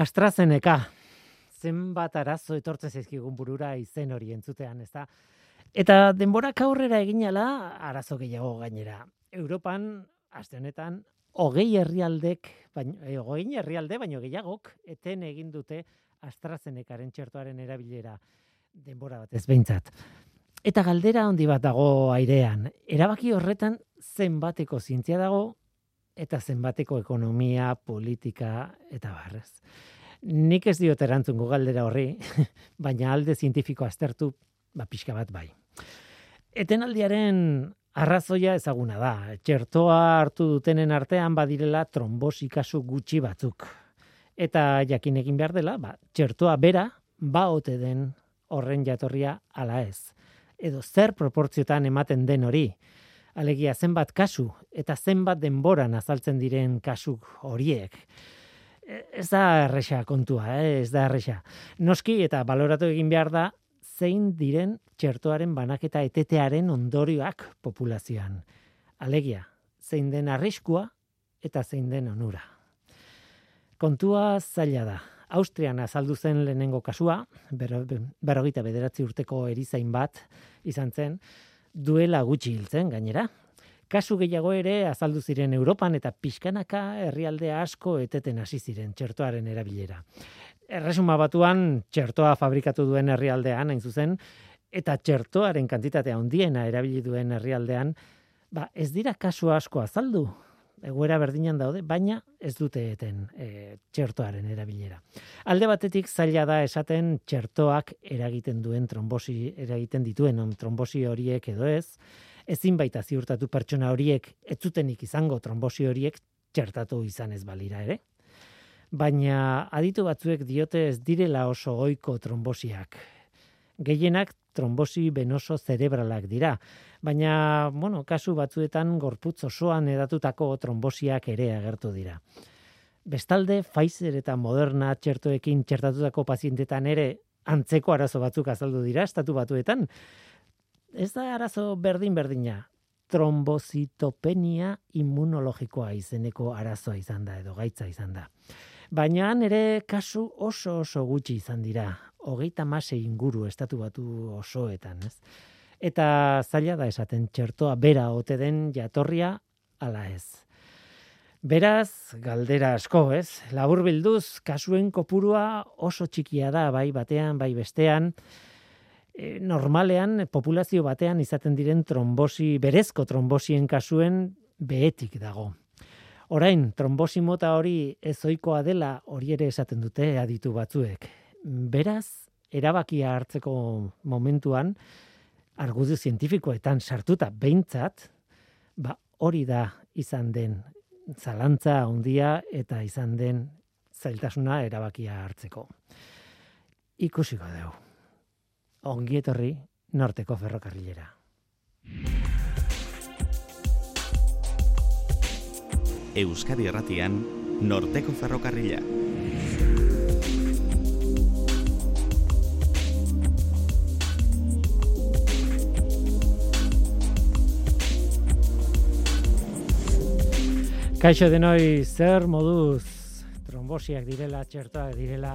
AstraZeneca, zenbat arazo etortzen zaizkigun burura izen hori entzutean, ez da? Eta denborak aurrera eginala, arazo gehiago gainera. Europan, aste honetan, hogei herrialdek, baino, eh, hogei herrialde, baino gehiagok, eten egin dute AstraZenecaren txertoaren erabilera denbora bat ez behintzat. Eta galdera handi bat dago airean. Erabaki horretan zenbateko zientzia dago eta zenbateko ekonomia, politika eta barrez. Nik ez diot erantzungo galdera horri, baina alde zientifiko aztertu, ba pixka bat bai. Etenaldiaren arrazoia ezaguna da. Txertoa hartu dutenen artean badirela trombosi kasu gutxi batzuk. Eta jakin egin behar dela, ba, txertoa bera, ba ote den horren jatorria ala ez. Edo zer proportziotan ematen den hori alegia zenbat kasu eta zenbat denboran azaltzen diren kasuk horiek. E, ez da erresa kontua, eh? ez da erresa. Noski eta baloratu egin behar da zein diren txertoaren banaketa etetearen ondorioak populazioan. Alegia, zein den arriskua eta zein den onura. Kontua zaila da. Austrian azaldu zen lehenengo kasua, berrogita bederatzi urteko erizain bat izan zen, duela gutxi hiltzen gainera. Kasu gehiago ere azaldu ziren Europan eta pixkanaka herrialde asko eteten hasi ziren txertoaren erabilera. Erresuma batuan txertoa fabrikatu duen herrialdean hain zuzen eta txertoaren kantitatea handiena erabili duen herrialdean, ba ez dira kasu asko azaldu. Egoera berdinan daude, baina ez dute eten e, txertoaren erabilera. Alde batetik zaila da esaten txertoak eragiten duen trombosi, eragiten dituen trombosi horiek edo ez, ezin baita ziurtatu pertsona horiek ez zutenik izango trombosi horiek txertatu izan ez balira ere. Baina aditu batzuek diote ez direla oso goiko trombosiak. Gehienak trombosi benoso zerebralak dira, baina, bueno, kasu batzuetan gorputz osoan edatutako trombosiak ere agertu dira. Bestalde, Pfizer eta Moderna txertoekin txertatutako pazientetan ere antzeko arazo batzuk azaldu dira estatu batuetan. Ez da arazo berdin berdina. Trombozitopenia immunologikoa izeneko arazoa izan da edo gaitza izan da. Baina ere kasu oso oso gutxi izan dira. Hogeita mase inguru estatu batu osoetan, ez? Eta zaila da esaten txertoa bera ote den jatorria ala ez. Beraz, galdera asko, ez? Labur bilduz, kasuen kopurua oso txikia da, bai batean, bai bestean. E, normalean, populazio batean izaten diren trombosi, berezko trombosien kasuen behetik dago. Orain, trombosi mota hori ezoikoa dela hori ere esaten dute aditu batzuek. Beraz, erabakia hartzeko momentuan, argudio zientifikoetan sartuta behintzat, ba, hori da izan den zalantza handia eta izan den zailtasuna erabakia hartzeko. Ikusiko dugu. Ongietorri norteko ferrokarrilera. Euskadi Erratian, Norteko Ferrokarrila. Kaixo denoi zer moduz trombosiak direla, txertoak direla,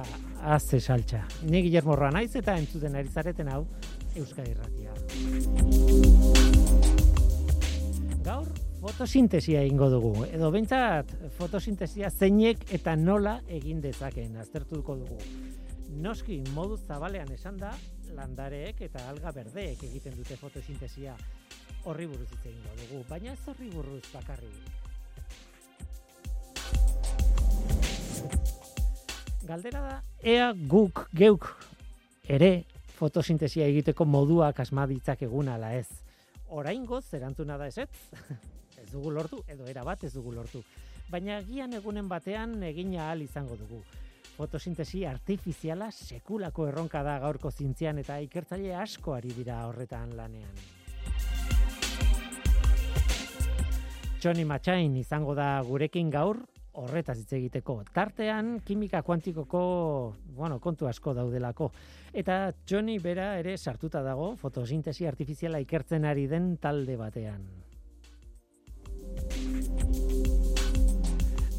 azze saltza. Ni Guillermo naiz eta entzuten ari zareten hau Euskadi Erratia. Gaur fotosintesia egingo dugu. Edo bentsat fotosintesia zeinek eta nola egin dezakeen aztertuko dugu. Noski modu zabalean esan da, landareek eta alga berdeek egiten dute fotosintesia horri buruz hitz egingo dugu, baina ez horri buruz bakarri. Galdera da, ea guk, geuk, ere fotosintesia egiteko moduak asmaditzak egun ala ez. Oraingoz erantzuna da eset? ez dugu lortu, edo era bat ez dugu lortu. Baina gian egunen batean egina ahal izango dugu. Fotosintesi artifiziala sekulako erronka da gaurko zintzian eta ikertzaile asko ari dira horretan lanean. Johnny Matchain izango da gurekin gaur horretaz hitz egiteko. Tartean kimika kuantikoko, bueno, kontu asko daudelako. Eta Johnny bera ere sartuta dago fotosintesi artifiziala ikertzen ari den talde batean.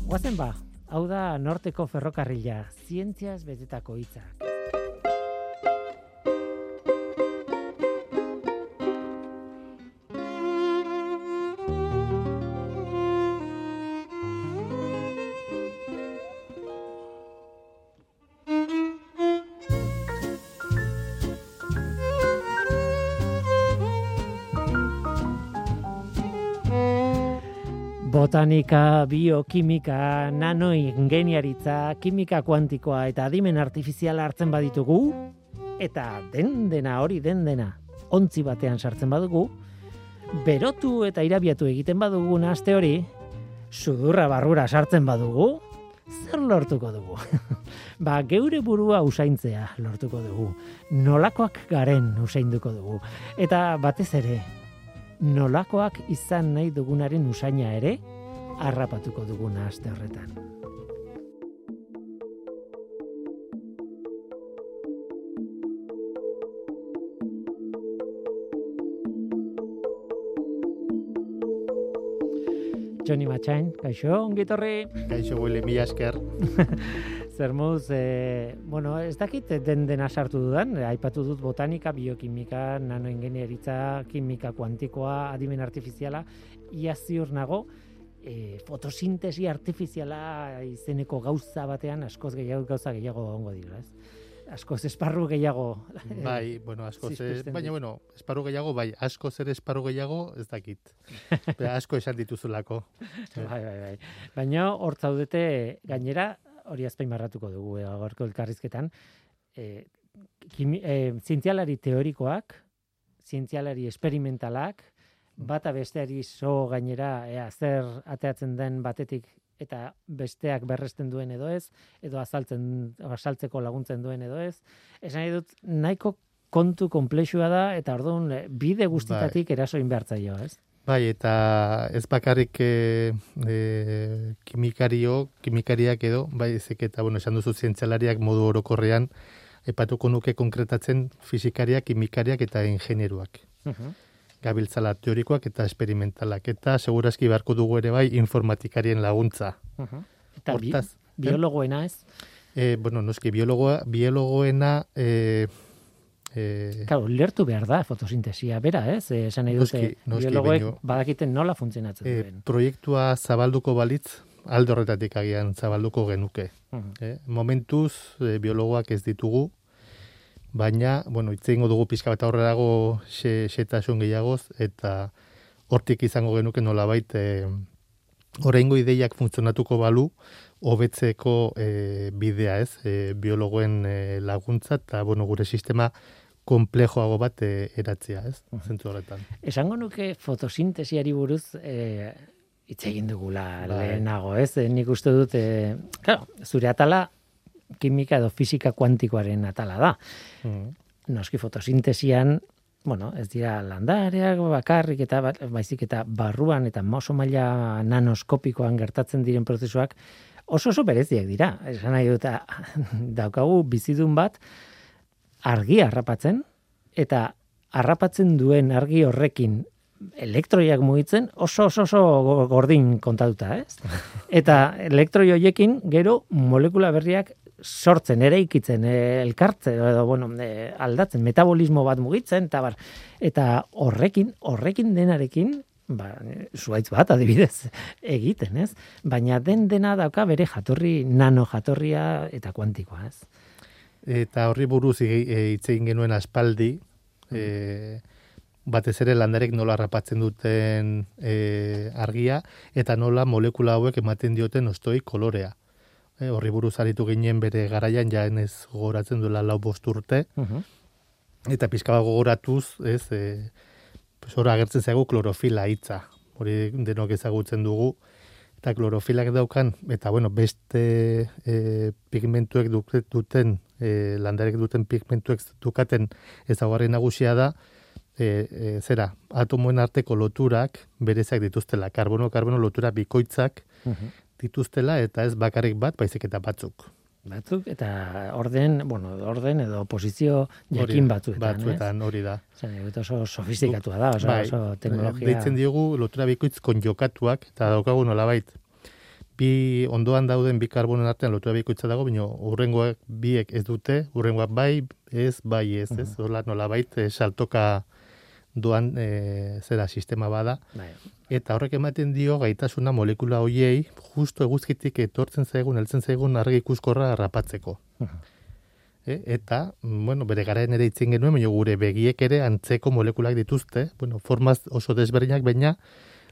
Guazen ba, hau da norteko ferrokarrila, zientziaz betetako hitzak. Botanika, biokimika, nanoingeniaritza, kimika kuantikoa eta adimen artifiziala hartzen baditugu, eta den dena hori den dena, ontzi batean sartzen badugu, berotu eta irabiatu egiten badugu aste hori, sudurra barrura sartzen badugu, zer lortuko dugu? ba, geure burua usaintzea lortuko dugu. Nolakoak garen usainduko dugu. Eta batez ere, nolakoak izan nahi dugunaren usaina ere, harrapatuko duguna aste horretan. Johnny Matxain, kaixo, ongitorri. Kaixo, Willy, mi esker. Zer eh, bueno, ez dakit den dena sartu dudan, aipatu dut botanika, biokimika, nanoingenieritza, kimika kuantikoa, adimen artifiziala, ia ziur nago, e, fotosintesi artifiziala izeneko gauza batean askoz gehiago gauza gehiago ongo dira, ez? Askoz esparru gehiago. Bai, bueno, askoz, baina, bueno, esparru gehiago, bai, askoz ere esparru gehiago, ez dakit. Bea, asko esan dituzulako. bai, bai, bai. Baina, hor zaudete, gainera, hori azpain marratuko dugu, e, gorko elkarrizketan, e, kimi, e, zientzialari teorikoak, zientzialari esperimentalak, bata besteari so gainera ea zer ateatzen den batetik eta besteak berresten duen edo ez edo azaltzen asaltzeko laguntzen duen edo ez. Esan nahi dut nahiko kontu konplexua da eta orduan eh, bide guztitatik bai. eraso inbertzaio ez Bai, eta ez bakarrik e, e, kimikario, kimikariak edo, bai, ezek eta, bueno, esan duzu zientzialariak modu orokorrean, epatuko nuke konkretatzen fizikariak, kimikariak eta ingenieruak. Uh gabiltzala teorikoak eta esperimentalak eta segurazki beharko dugu ere bai informatikarien laguntza. Uh Eta Hortaz, bi, biologoena ez? E, bueno, noski, biologoa, biologoena... E, e, claro, lertu behar da fotosintesia, bera, ez? E, esan nahi dute, biologoek badakiten nola funtzionatzen e, duen. Proiektua zabalduko balitz, aldo horretatik agian zabalduko genuke. Uh momentuz, e, biologoak ez ditugu, baina, bueno, ingo dugu pizka bat aurrerago xetasun gehiagoz, eta hortik izango genuke nola baita, e, oraingo ideiak funtzionatuko balu, hobetzeko e, bidea ez, e, biologoen e, laguntza, eta, bueno, gure sistema komplejoago bat e, eratzea, ez, zentzu horretan. Esango nuke fotosintesiari buruz, e, hitz egin dugula bai. lehenago, ez? Nik uste dut, e, claro, zure atala kimika edo fisika kuantikoaren atala da. Mm. Noski fotosintesian, bueno, ez dira landareak bakarrik eta ba, baizik eta barruan eta moso maila nanoskopikoan gertatzen diren prozesuak oso oso bereziak dira. Esan nahi dut, daukagu bizidun bat argi harrapatzen eta harrapatzen duen argi horrekin elektroiak mugitzen oso oso oso gordin kontatuta, ez? Eta elektroi hoiekin gero molekula berriak sortzen, ere ikitzen, e, elkartzen, edo, bueno, e, aldatzen, metabolismo bat mugitzen, eta bar, eta horrekin, horrekin denarekin, ba, zuaitz bat, adibidez, egiten, ez? Baina den dena dauka bere jatorri, nano jatorria eta kuantikoa, ez? Eta horri buruz hitzein genuen aspaldi, e, batez ere landarek nola rapatzen duten e, argia, eta nola molekula hauek ematen dioten ostoi kolorea e, horri buruz aritu ginen bere garaian ja ez gogoratzen duela lau bost urte. Uh Eta pizka gogoratuz, ez, e, pues hor agertzen zaigu klorofila hitza. Hori denok ezagutzen dugu eta klorofilak daukan eta bueno, beste e, pigmentuek duten e, landarek duten pigmentuek dukaten ezagarri nagusia da e, e, zera, atomoen arteko loturak berezak dituztela, karbono-karbono lotura bikoitzak dituztela eta ez bakarrik bat, baizik eta batzuk. Batzuk eta orden, bueno, orden edo posizio jakin batzuetan, batzuetan hori da. Zer, oso sofistikatua da, oso, bai, oso teknologia. Deitzen diogu lotura bikoitz konjokatuak eta daukagu nolabait bi ondoan dauden bi karbonen artean lotura bikoitza dago, baina urrengoak biek ez dute, urrengoak bai, ez, bai, ez, ez, hola nola bait, eh, saltoka doan e, zera sistema bada, Bai. eta horrek ematen dio gaitasuna molekula hoiei, justo eguzkitik etortzen zaigun, heltzen zaigun argi ikuskorra harrapatzeko. E, eta, mm, bueno, bere garaen ere itzen genuen, baina gure begiek ere antzeko molekulak dituzte, bueno, formaz oso desberdinak, baina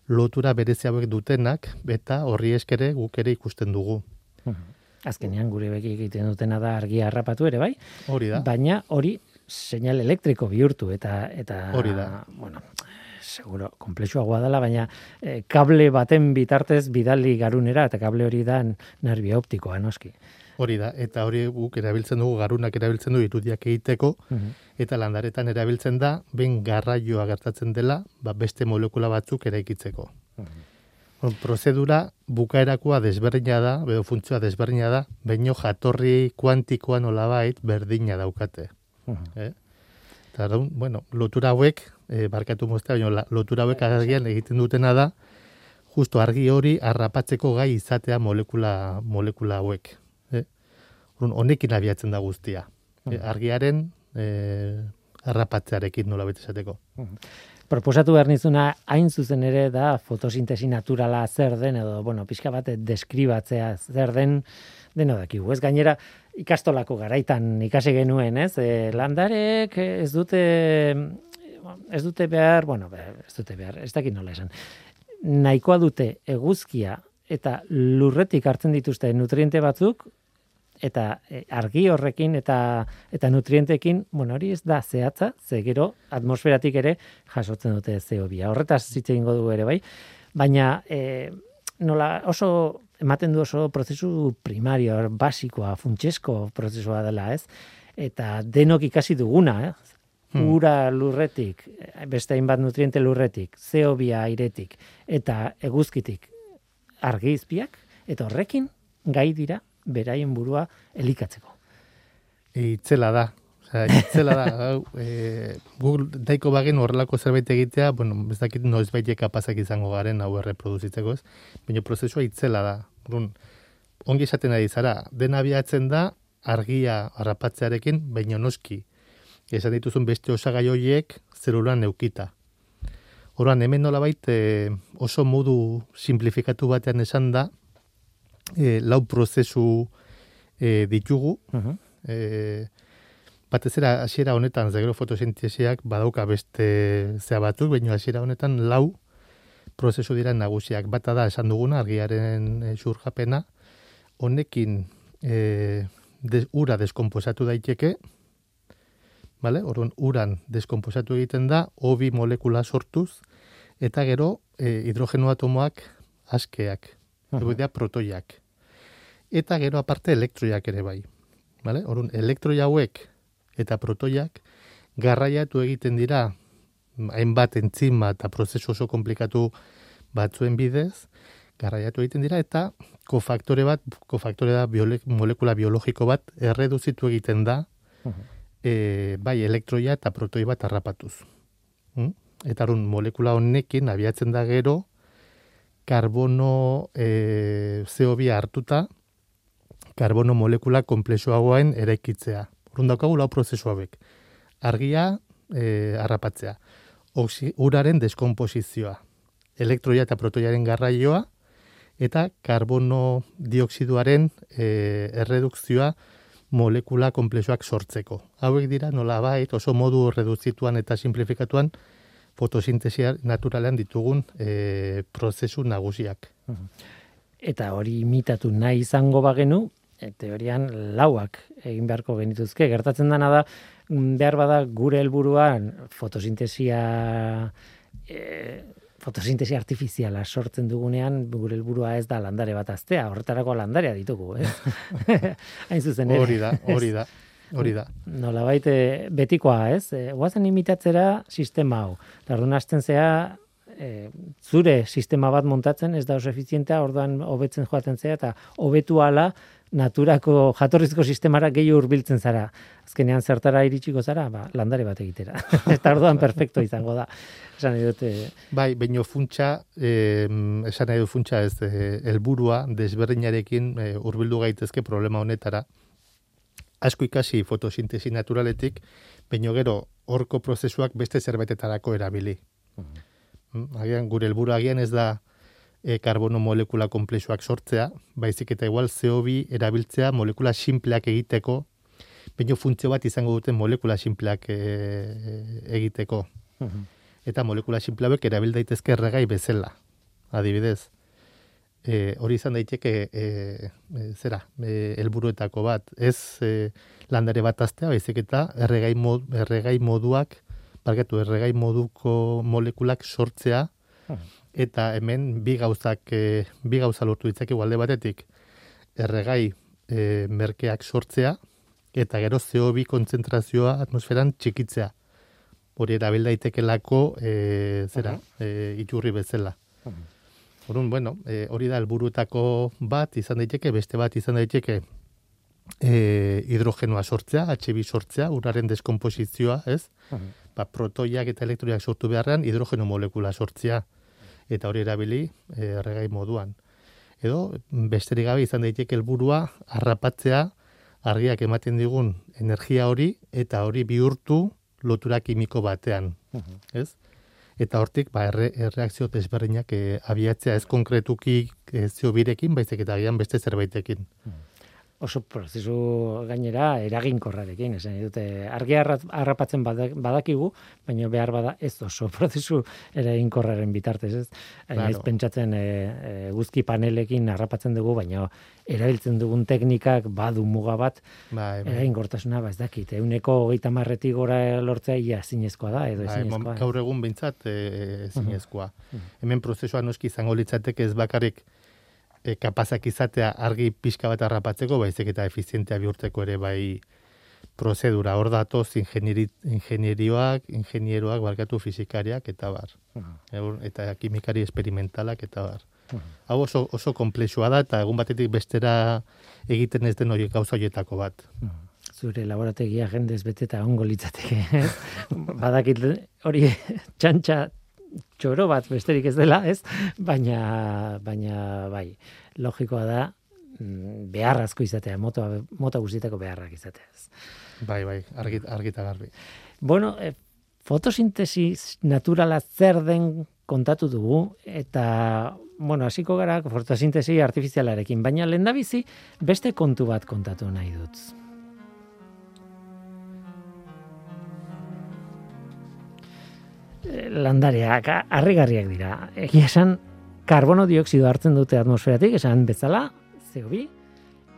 lotura berezi hauek dutenak, eta horri eskere guk ere ikusten dugu. Azkenean gure beki egiten dutena da argia harrapatu ere, bai? Hori da. Baina hori seinal elektriko bihurtu eta eta Hori da. bueno, seguro konplexuagoa dela, baina eh, kable baten bitartez bidali garunera eta kable hori da nerbio optikoa noski. Hori da, eta hori guk erabiltzen dugu, garunak erabiltzen du irudiak egiteko, eta landaretan erabiltzen da, ben garraioa gertatzen dela, ba, beste molekula batzuk eraikitzeko. Bon, prozedura bukaerakoa desberdina da, edo funtzioa desberdina da, baino jatorri kuantikoa nolabait berdina daukate. Eh? Eta, orduan, bueno, lotura hauek, e, barkatu moztea, baina lotura hauek argian egiten dutena da, justo argi hori harrapatzeko gai izatea molekula, molekula hauek. Eh? Orduan, honekin abiatzen da guztia. Eh, argiaren eh, harrapatzearekin nola esateko. Proposatu behar nizuna hain zuzen ere da fotosintesi naturala zer den edo, bueno, pixka bat deskribatzea zer den deno dakigu. Ez gainera ikastolako garaitan ikasi genuen, ez? E, landarek ez dute ez dute behar, bueno, ez dute behar, ez dakit nola esan. Nahikoa dute eguzkia eta lurretik hartzen dituzte nutriente batzuk eta e, argi horrekin eta eta nutrientekin, bueno, hori ez da zehatza, ze gero atmosferatik ere jasotzen dute CO2. Horretaz hitz egingo dugu ere bai, baina e, nola oso ematen du oso prozesu primario, basikoa, funtsesko prozesua dela, ez? Eta denok ikasi duguna, eh? Ura lurretik, beste hainbat nutriente lurretik, CO2 airetik eta eguzkitik argizpiak eta horrekin gai dira beraien burua elikatzeko. Itzela da. Osea, itzela da. E, Google daiko bagen horrelako zerbait egitea, bueno, ez dakit noiz kapazak izango garen hau erreproduzitzeko ez, baina prozesua itzela da. Orduan, ongi esaten ari zara, dena abiatzen da argia harrapatzearekin, baina noski. Esan dituzun beste osagai horiek zelulan neukita. Orduan, hemen nolabait e, oso modu simplifikatu batean esan da, e, lau prozesu e, ditugu, Uh e, batez ere hasiera honetan zegero fotosintesiak badauka beste zea batzuk, baina hasiera honetan lau prozesu dira nagusiak. Bata da esan duguna argiaren e, surjapena, honekin e, des, ura deskomposatu daiteke, Vale? Orduan, uran deskomposatu egiten da, obi molekula sortuz, eta gero e, hidrogeno atomoak askeak, dira protoiak. Eta gero aparte elektroiak ere bai. Vale? Orduan, elektroi hauek eta protoiak garraiatu egiten dira hainbat entzima eta prozesu oso komplikatu batzuen bidez, garraiatu egiten dira eta kofaktore bat, kofaktore da biole, molekula biologiko bat erreduzitu egiten da e, bai elektroia eta protoi bat harrapatuz. Mm? Eta arun molekula honekin abiatzen da gero karbono e, CO2 hartuta karbono molekula komplexuagoen eraikitzea. Orrun daukagu lau prozesu hauek. Argia e, harrapatzea. Oxi, uraren deskomposizioa. Elektroia eta protoiaren garraioa eta karbono dioksiduaren e, erredukzioa molekula komplexuak sortzeko. Hauek dira nolabait oso modu reduzituan eta simplifikatuan fotosintesia naturalean ditugun e, prozesu nagusiak. Eta hori imitatu nahi izango bagenu, e, teorian lauak egin beharko genituzke. Gertatzen dana da, mm, behar bada gure helburuan fotosintesia e, fotosintesi artifiziala sortzen dugunean gure helburua ez da landare bat aztea, horretarako landarea ditugu, ez? Hain zuzen ere. Hori da, hori da, hori da. Nolabait eh, betikoa, ez? E, guazen imitatzera sistema hau. Tardun hasten zea e, zure sistema bat montatzen ez da oso efizientea, orduan hobetzen joaten zea eta hobetu ala naturako jatorrizko sistemara gehi hurbiltzen zara. Azkenean zertara iritsiko zara, ba, landare bat egitera. Eta orduan perfecto izango da. Esan nahi dute... Bai, baino funtsa, eh, esan nahi du funtsa ez, eh, helburua desberdinarekin eh, hurbildu gaitezke problema honetara. Asko ikasi fotosintesi naturaletik, baino gero horko prozesuak beste zerbaitetarako erabili. Mm, Agian, gure helburu agian ez da e, karbono molekula komplexuak sortzea, baizik eta igual CO2 erabiltzea molekula simpleak egiteko, baino funtzio bat izango duten molekula simpleak e, egiteko. Eta molekula simple hauek erabil daitezke erregai bezala. Adibidez, e, hori izan daiteke e, e, zera, e, helburuetako bat, ez e, landare bat aztea, baizik eta erregai, mod, erregai moduak, barkatu, erregai moduko molekulak sortzea, eta hemen bi gauzak, e, bi gauza lortu ditzake alde batetik, erregai e, merkeak sortzea, eta gero CO2 kontzentrazioa atmosferan txikitzea. Hori erabil daitekelako e, zera, e, iturri bezala. Orduan, bueno, e, hori da helburuetako bat izan daiteke, beste bat izan daiteke e, hidrogenoa sortzea, H2 sortzea, uraren deskomposizioa, ez? Ba, protoiak eta elektroiak sortu beharrean hidrogeno molekula sortzea eta hori erabili e, erregai moduan. Edo besterik gabe izan daiteke helburua harrapatzea argiak ematen digun energia hori eta hori bihurtu lotura kimiko batean, ez? Eta hortik ba erre, erreakzio desberdinak e, abiatzea ez konkretuki e, ziobirekin, baizik eta agian beste zerbaitekin. Oso prozesu gainera eraginkorrarekin, esan dute argia harra- harrapatzen bada- badakigu, baina behar bada ez oso prozesu eraginkorraren bitartez, ez? Hain naiz Claro. pentsatzen e, e, guzki panelekin harrapatzen dugu, baina erabiltzen dugun teknikak badu muga bat, Bai, bai. eraginkortasuna ba ez dakit, euneko hogeita marretik gora lortzea ia zinezkoa da, edo Bai, ezinezkoa. gaur egun behintzat e, zinezkoa. Hemen prozesua noski izango litzateke ez bakarrik e, kapazak izatea argi pixka bat harrapatzeko, baizik eta efizientea bihurtzeko ere bai prozedura. Hor datoz ingenieri, ingenierioak, ingenieroak, barkatu fizikariak eta bar. Eur- Eta kimikari esperimentalak eta bar. Hau oso, oso komplexua da eta egun batetik bestera egiten ez den horiek gauza horietako bat. zure laborategia jendez beteta ongo litzateke? Badakit hori txantxa txoro bat besterik ez dela, ez? Baina, baina bai, logikoa da mm, beharrazko izatea, mota, mota guztietako beharrak izatea. Bai, bai, argi, argi eta garbi. Bueno, e, fotosintesis naturala zer den kontatu dugu, eta, bueno, hasiko gara fotosintesi artifizialarekin, baina lehendabizi beste kontu bat kontatu nahi dut. Eh, Landareak harrigarriak dira. Egia esan, karbono dioksido hartzen dute atmosferatik, esan bezala, CO2,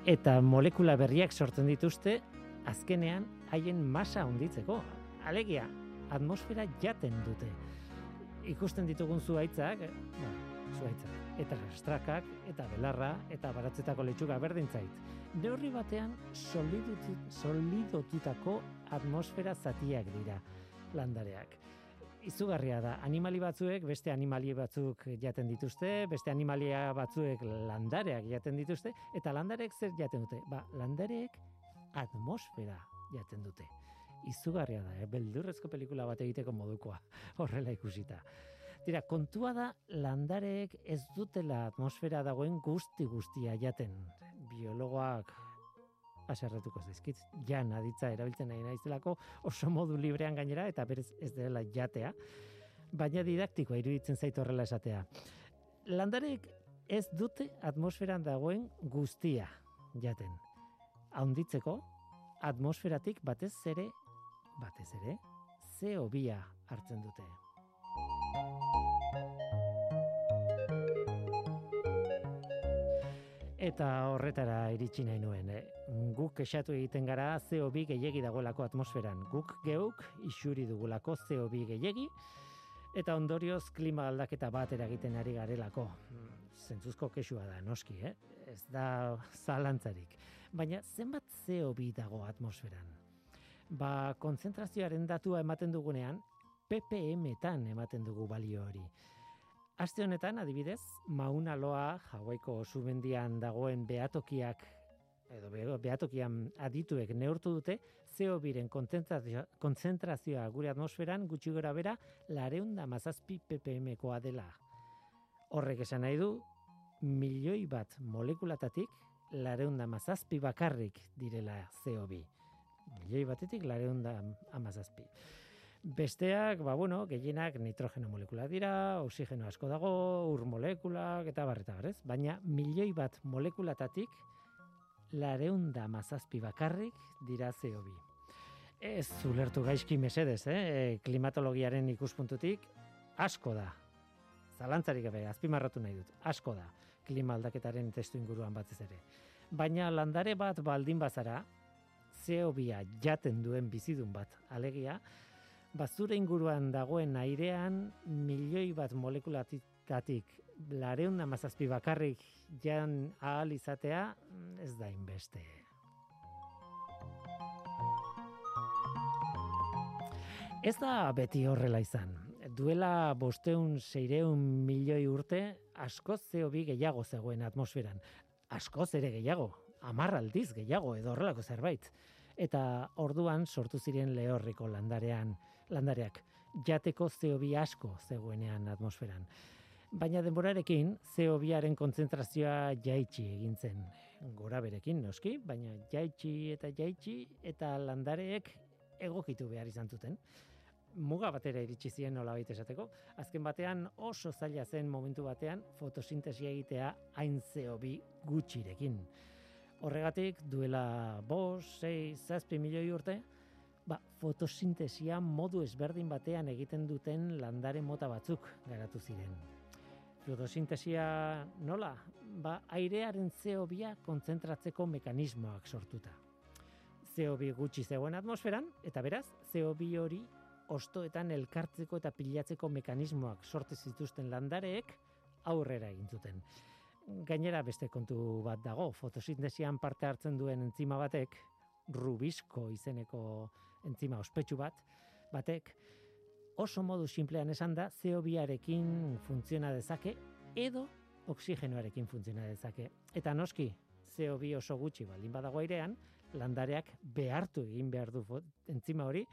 eta molekula berriak sortzen dituzte azkenean haien masa handitzeko. Alegia, atmosfera jaten dute. Ikusten ditugun zuaitzak, eh, bueno, zuaitzak, eta rastrakak, eta belarra, eta baratzetako letxuga berdin zait. Neurri batean solidotutako atmosfera zatiak dira landareak. Izugarria da, animali batzuek beste animali batzuk jaten dituzte, beste animalia batzuek landareak jaten dituzte, eta landareek zer jaten dute? Ba, landareek atmosfera jaten dute. Izugarria da, eh? beldurrezko pelikula bat egiteko modukoa, horrela ikusita. Tira, kontua da landareek ez dutela atmosfera dagoen guzti guztia jaten. Biologoak aserretuko zaizkit, jan aditza erabiltzen nahi naizelako oso modu librean gainera eta berez ez dela jatea, baina didaktikoa iruditzen zait horrela esatea. Landareek ez dute atmosferan dagoen guztia jaten. Haunditzeko, atmosferatik batez ere, batez ere, CO2 hartzen dute. Eta horretara iritsi nahi nuen. Eh? Guk esatu egiten gara CO2 gehiegi dagoelako atmosferan. Guk geuk isuri dugulako CO2 gehiegi, eta ondorioz klima aldaketa bat eragiten ari garelako. Zentzuzko kesua da, noski, eh? Ez da zalantzarik. Baina zenbat CO2 dago atmosferan? Ba, kontzentrazioaren datua ematen dugunean, ppm-etan ematen dugu balio hori. Aste honetan, adibidez, Mauna Loa, Hawaiiko sumendian dagoen behatokiak edo be- behatokian adituek neurtu dute, CO2-ren kontzentrazioa, kontzentrazioa gure atmosferan gutxi gora bera lareunda mazazpi ppm-koa dela. Horrek esan nahi du, milioi bat molekulatatik lareunda mazazpi bakarrik direla CO2. Milioi batetik lareunda amazazpi. Besteak, ba, bueno, gehienak nitrogeno molekula dira, oxigeno asko dago, ur molekulak eta barreta barrez. Baina milioi bat molekulatatik lareunda mazazpi bakarrik dira CO2. Ez ulertu gaizki mesedez, eh? klimatologiaren ikuspuntutik asko da. Zalantzarik gabe, azpimarratu nahi dut, asko da klima aldaketaren testu inguruan batez ere. Baina landare bat baldin bazara, CO2a jaten duen bizidun bat alegia, bazure inguruan dagoen airean milioi bat molekulatatik lareunda mazazpi bakarrik jan ahal izatea mm, ez da inbeste. Ez da beti horrela izan. Duela bosteun seireun milioi urte, askoz CO2 gehiago zegoen atmosferan. Askoz ere gehiago, amar aldiz gehiago edo horrelako zerbait. Eta orduan sortu ziren lehorriko landarean, landareak, jateko CO2 asko zegoenean atmosferan. Baina denborarekin CO2aren kontzentrazioa jaitsi egin zen. Gora berekin noski, baina jaitsi eta jaitsi eta landareek egokitu behar izan zuten. Muga batera iritsi ziren nolabait esateko. Azken batean oso zaila zen momentu batean fotosintesia egitea hain CO2 gutxirekin. Horregatik duela bos, sei, zazpi milioi urte, ba, fotosintesia modu ezberdin batean egiten duten landare mota batzuk garatu ziren. Fotosintesia nola? Ba, airearen CO2 kontzentratzeko mekanismoak sortuta. CO2 gutxi zegoen atmosferan, eta beraz, CO2 hori ostoetan elkartzeko eta pilatzeko mekanismoak sorte zituzten landareek aurrera egin zuten. Gainera beste kontu bat dago, fotosintesian parte hartzen duen entzima batek, rubisko izeneko entzima ospetsu bat, batek, oso modu simplean esan da, CO2arekin funtziona dezake, edo oksigenoarekin funtziona dezake. Eta noski, CO2 oso gutxi baldin badago airean, landareak behartu egin behar du entzima hori,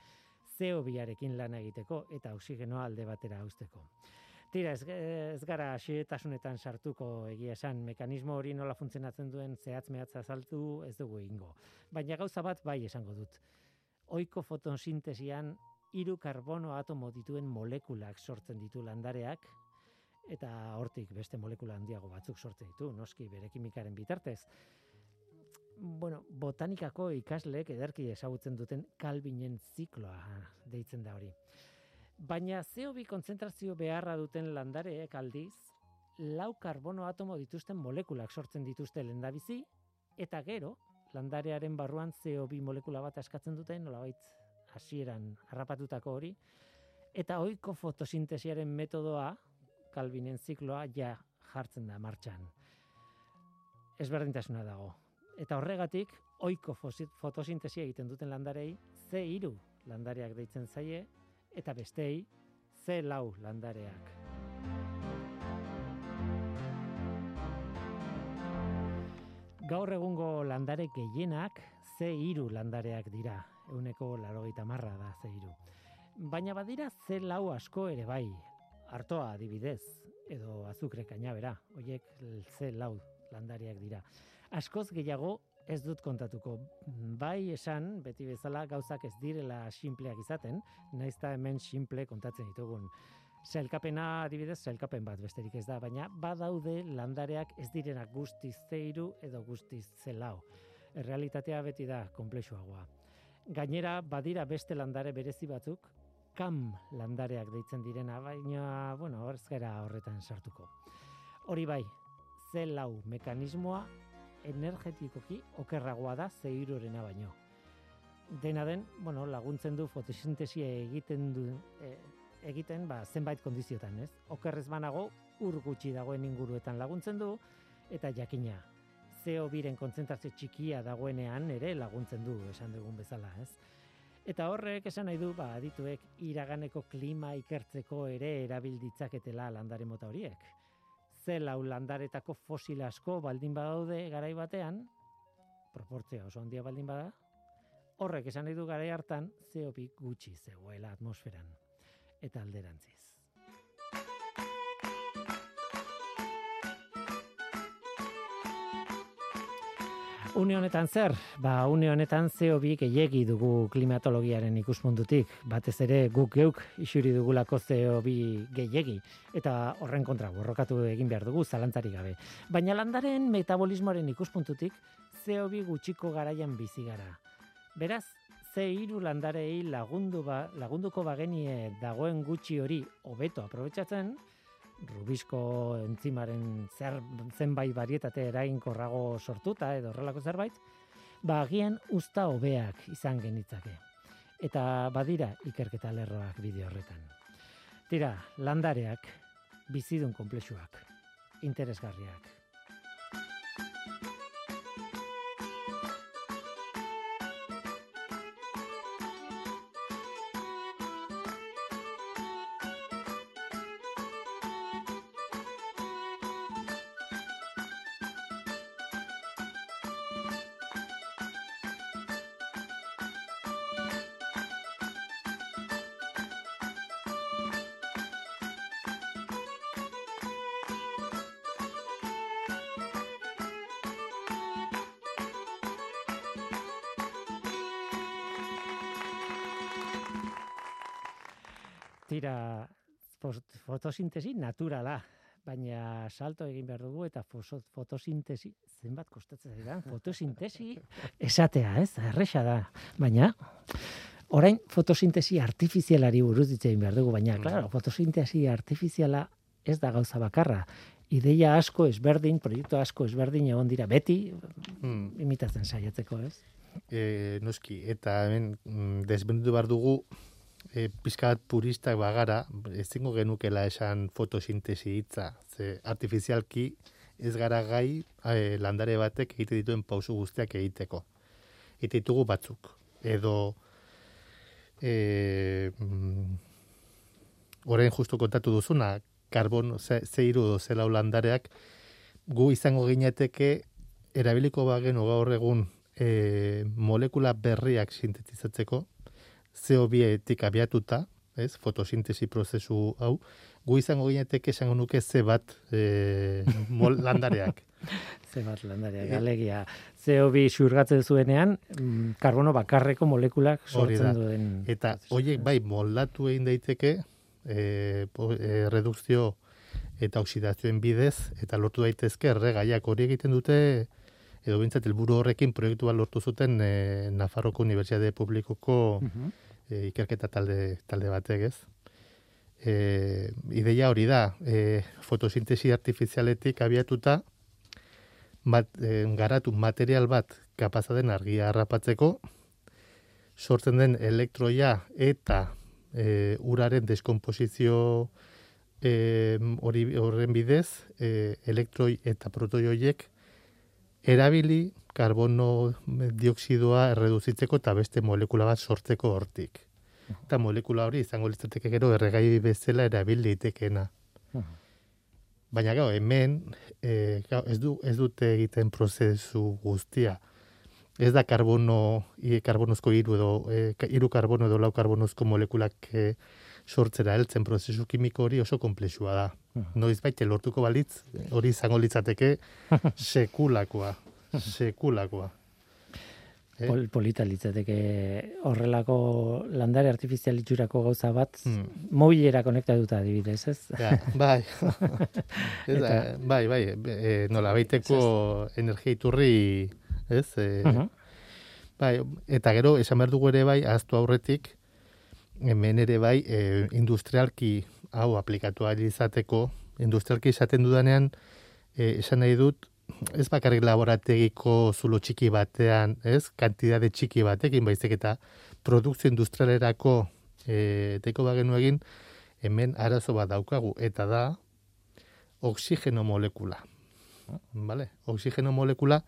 CO2arekin lan egiteko eta oksigenoa alde batera usteko. Tira, ez, ez gara xetasunetan sartuko egia esan, mekanismo hori nola funtzionatzen duen zehatz mehatza azaltu ez dugu ingo. Baina gauza bat bai esango dut. Oiko fotosintesian hiru karbono atomo dituen molekulak sortzen ditu landareak, eta hortik beste molekula handiago batzuk sortzen ditu, noski bere kimikaren bitartez. Bueno, botanikako ikasleek ederki ezagutzen duten kalbinen zikloa deitzen da hori. Baina CO2 kontzentrazio beharra duten landareek aldiz, lau karbono atomo dituzten molekulak sortzen dituzte lehendabizi, eta gero, landarearen barruan CO2 molekula bat askatzen duten, nolabait hasieran harrapatutako hori, eta ohiko fotosintesiaren metodoa, kalbinen zikloa, ja jartzen da martxan. Ezberdintasuna dago. Eta horregatik, ohiko fotosintesia egiten duten landarei, C3 landareak deitzen zaie, eta bestei, C4 landareak. Gaur egungo landare gehienak C3 landareak dira, euneko larogeita marra da C3. Baina badira C4 asko ere bai, artoa adibidez, edo azukre kainabera, hoiek C4 landariak dira. Askoz gehiago ez dut kontatuko. Bai esan, beti bezala gauzak ez direla sinpleak izaten, naiz eta hemen simple kontatzen ditugun. Sailkapena adibidez, sailkapen bat besterik ez da, baina badaude landareak ez direnak guztiz zeiru edo guztiz zelau. Errealitatea beti da komplexuagoa. Gainera, badira beste landare berezi batzuk, kam landareak deitzen direna, baina, bueno, ez gara horretan sartuko. Hori bai, ze lau mekanismoa energetikoki okerragoa da zeirurena baino. Dena den, bueno, laguntzen du fotosintesia egiten du e, egiten ba, zenbait kondiziotan, ez? Okerrez banago ur gutxi dagoen inguruetan laguntzen du eta jakina CO2ren kontzentrazio txikia dagoenean ere laguntzen du, esan dugun bezala, ez? Eta horrek esan nahi du, ba, adituek iraganeko klima ikertzeko ere erabil ditzaketela landare mota horiek. Ze lau landaretako fosil asko baldin badaude garai batean, proportzioa oso handia baldin bada, horrek esan nahi du gara hartan CO2 gutxi zegoela atmosferan. Eta alderantziz. Une honetan zer? Ba, une honetan CO2 gehiegi dugu klimatologiaren ikuspuntutik. Batez ere guk geuk isuri dugulako CO2 gehiegi. Eta horren kontra borrokatu egin behar dugu zalantzari gabe. Baina landaren metabolismoaren ikuspuntutik CO2 gutxiko garaian bizi gara. Beraz, ze hiru landarei lagundu ba, lagunduko bagenie dagoen gutxi hori hobeto aprobetxatzen, rubisko entzimaren zer, zenbait barietate eraginkorrago sortuta edo horrelako zerbait, ba agian usta hobeak izan genitzake. Eta badira ikerketa lerroak bideo horretan. Tira, landareak, bizidun komplexuak, interesgarriak. Tira, fotosintesi naturala, baina salto egin behar dugu eta fotosintesi, zenbat kostatzen zaidan, fotosintesi esatea, ez, erresa da. Baina, orain fotosintesi artifizialari buruz hitz egin behar dugu, baina, claro, fotosintesi artifiziala ez da gauza bakarra. Ideia asko ezberdin, proiektu asko ezberdin egon dira beti Hmm. imitatzen saiatzeko, ez? e, noski, eta hemen mm, desbendu behar dugu e, pizka bat puristak bagara, ezingo genukela esan fotosintesi hitza, ze artifizialki ez gara gai e, landare batek egite dituen pausu guztiak egiteko. Egite ditugu batzuk. Edo e, mm, orain justu kontatu duzuna, karbon, ze, ze hiru edo ze lau landareak, gu izango gineteke erabiliko bagenu gaur egun e, molekula berriak sintetizatzeko, CO2etik abiatuta, ez, fotosintesi prozesu hau, gu izango gineteke esango nuke ze bat e, mol, landareak. Ze bat landaria, E- galegia. CO2 xurgatzen zuenean, mm, karbono bakarreko molekulak sortzen duen. Eta horiek bai moldatu egin daiteke e, e, redukzio eta oksidazioen bidez, eta lortu daitezke erregaiak hori egiten dute, edo bintzat helburu horrekin proiektua lortu zuten e, Nafarroko Unibertsitate Publikoko e, ikerketa talde, talde batek, ez? E, ideia hori da, e, fotosintesi artifizialetik abiatuta, bat, e, garatu material bat kapaza den argia harrapatzeko, sortzen den elektroia eta e, uraren deskomposizio e, hori horren bidez, e, elektroi eta protoi erabili karbono dioksidoa erreduzitzeko eta beste molekula bat sortzeko hortik. Eta molekula hori izango litzateke gero erregai bezala erabil daitekeena. Baina gau, hemen e, gau, ez, du, ez dute egiten prozesu guztia. Ez da karbono, i, karbonozko hiru edo e, hiru karbono edo lau karbonozko molekulak e, sortzera heltzen prozesu kimiko hori oso komplexua da. Noiz baite lortuko balitz, hori izango litzateke sekulakoa. Sekulakoa. Eh? Pol, polita litzateke horrelako landare artifizial itxurako gauza bat Hmm. mobilera konektatuta adibidez, ez? Ja, bai. ez da, bai, bai, e, nola baiteko energia iturri, ez? E, Mhm. Bai, eta gero, esan behar dugu ere bai, aztu aurretik, hemen ere bai, e, industrialki hau aplikatu izateko, industrialki izaten dudanean, e, esan nahi dut, ez bakarrik laborategiko zulo txiki batean, ez, kantidade txiki batekin, baizik eta produkzio industrialerako e, teko bagenu egin, hemen arazo bat daukagu, eta da, oxigeno molekula. Vale? Oxigeno molekula,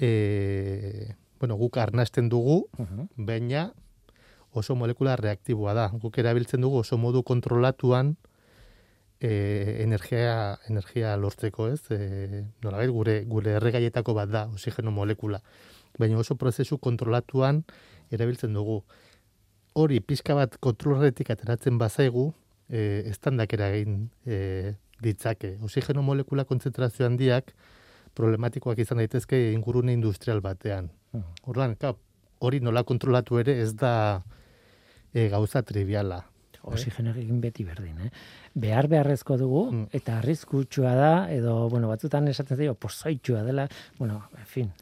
e, bueno, guk arnasten dugu, Mhm. baina oso molekula reaktiboa da. Guk erabiltzen dugu oso modu kontrolatuan e, energia, energia lortzeko, ez? E, nolabait, gure, gure erregaietako bat da, oxigeno molekula. Baina oso prozesu kontrolatuan erabiltzen dugu. Hori, pixka bat kontrolretik ateratzen bazaigu, e, estandak eragin e, ditzake. Oxigeno molekula konzentrazio handiak problematikoak izan daitezke ingurune industrial batean. Orduan, hori nola kontrolatu ere ez da e, gauza triviala. Oxigeno egin beti berdin, eh? Behar beharrezko dugu, mm. eta arriskutsua da, edo, bueno, batzutan esaten zaio, pozoitxua dela, bueno, en fin.